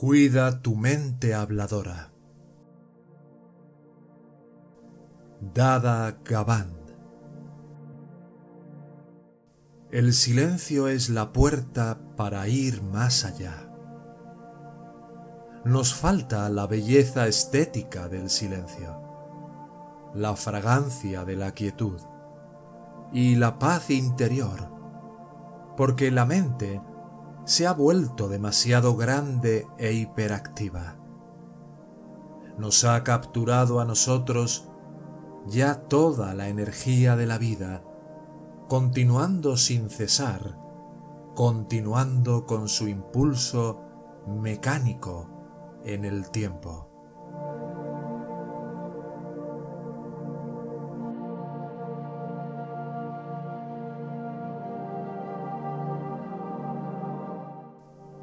Cuida tu mente habladora. Dada Gaband. El silencio es la puerta para ir más allá. Nos falta la belleza estética del silencio, la fragancia de la quietud y la paz interior, porque la mente se ha vuelto demasiado grande e hiperactiva. Nos ha capturado a nosotros ya toda la energía de la vida, continuando sin cesar, continuando con su impulso mecánico en el tiempo.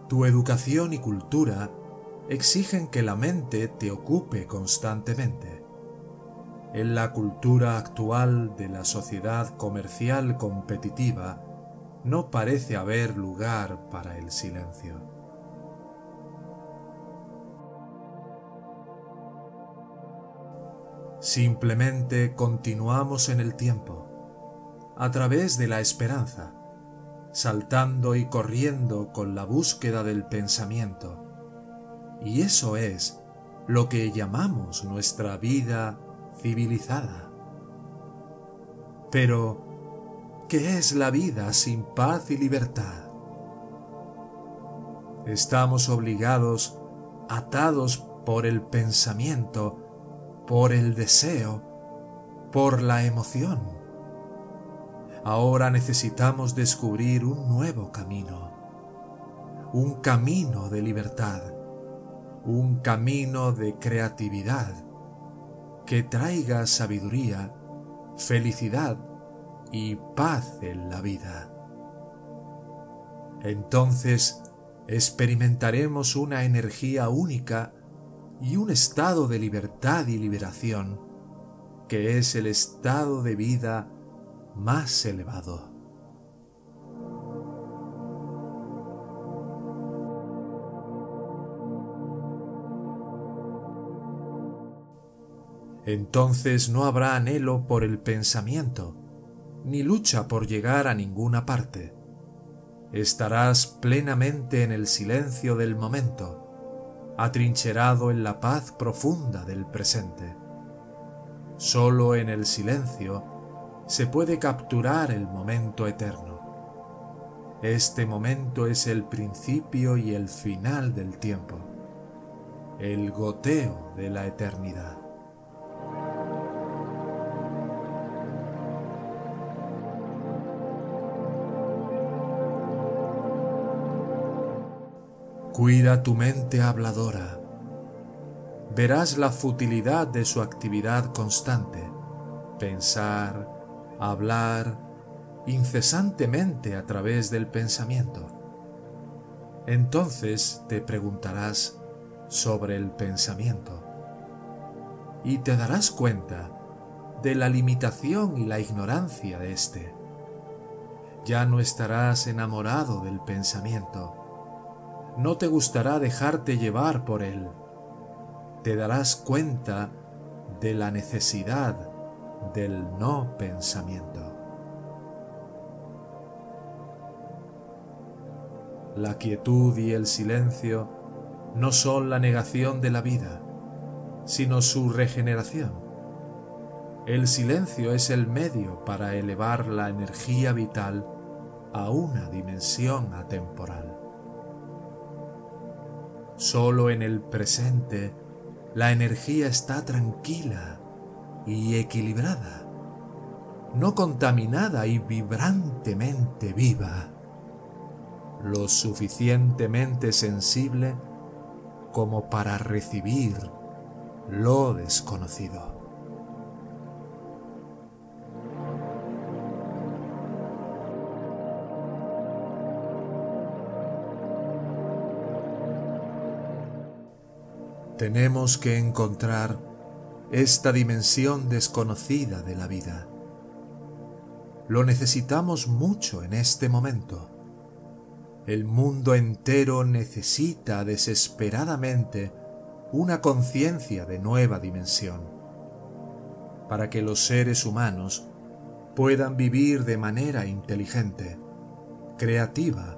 Tu educación y cultura exigen que la mente te ocupe constantemente. En la cultura actual de la sociedad comercial competitiva no parece haber lugar para el silencio. Simplemente continuamos en el tiempo, a través de la esperanza, saltando y corriendo con la búsqueda del pensamiento. Y eso es lo que llamamos nuestra vida civilizada. Pero, ¿qué es la vida sin paz y libertad? Estamos obligados, atados por el pensamiento, por el deseo, por la emoción Ahora necesitamos descubrir un nuevo camino, un camino de libertad, un camino de creatividad que traiga sabiduría, felicidad y paz en la vida. Entonces experimentaremos una energía única y un estado de libertad y liberación que es el estado de vida más elevado. Entonces no habrá anhelo por el pensamiento, ni lucha por llegar a ninguna parte. Estarás plenamente en el silencio del momento, atrincherado en la paz profunda del presente. Solo en el silencio se puede capturar el momento eterno. Este momento es el principio y el final del tiempo, el goteo de la eternidad. Cuida tu mente habladora. Verás la futilidad de su actividad constante. Pensar, hablar incesantemente a través del pensamiento. Entonces te preguntarás sobre el pensamiento y te darás cuenta de la limitación y la ignorancia de éste. Ya no estarás enamorado del pensamiento. No te gustará dejarte llevar por él. Te darás cuenta de la necesidad del no pensamiento. La quietud y el silencio no son la negación de la vida, sino su regeneración. El silencio es el medio para elevar la energía vital a una dimensión atemporal. Solo en el presente la energía está tranquila y equilibrada, no contaminada y vibrantemente viva, lo suficientemente sensible como para recibir lo desconocido. Tenemos que encontrar esta dimensión desconocida de la vida. Lo necesitamos mucho en este momento. El mundo entero necesita desesperadamente una conciencia de nueva dimensión, para que los seres humanos puedan vivir de manera inteligente, creativa,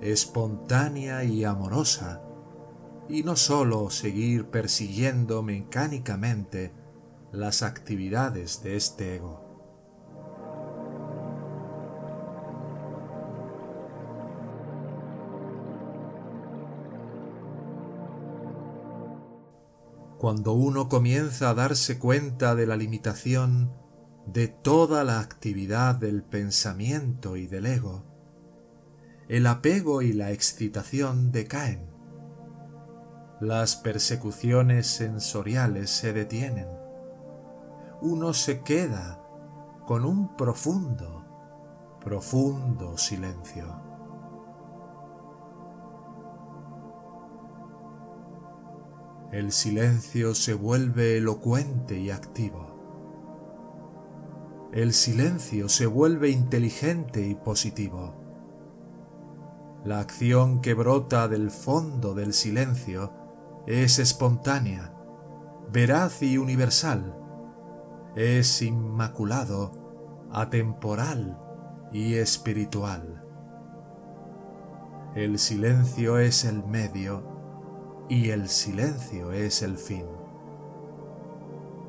espontánea y amorosa, y no sólo seguir persiguiendo mecánicamente las actividades de este ego. Cuando uno comienza a darse cuenta de la limitación de toda la actividad del pensamiento y del ego, el apego y la excitación decaen. Las persecuciones sensoriales se detienen. Uno se queda con un profundo, profundo silencio. el silencio se vuelve elocuente y activo. El silencio se vuelve inteligente y positivo. La acción que brota del fondo del silencio es espontánea, veraz y universal. Es inmaculado, atemporal y espiritual. El silencio es el medio y el silencio es el fin.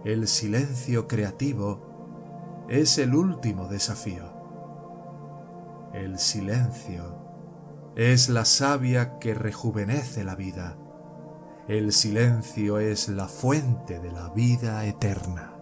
El silencio creativo es el último desafío. El silencio es la savia que rejuvenece la vida. El silencio es la fuente de la vida eterna.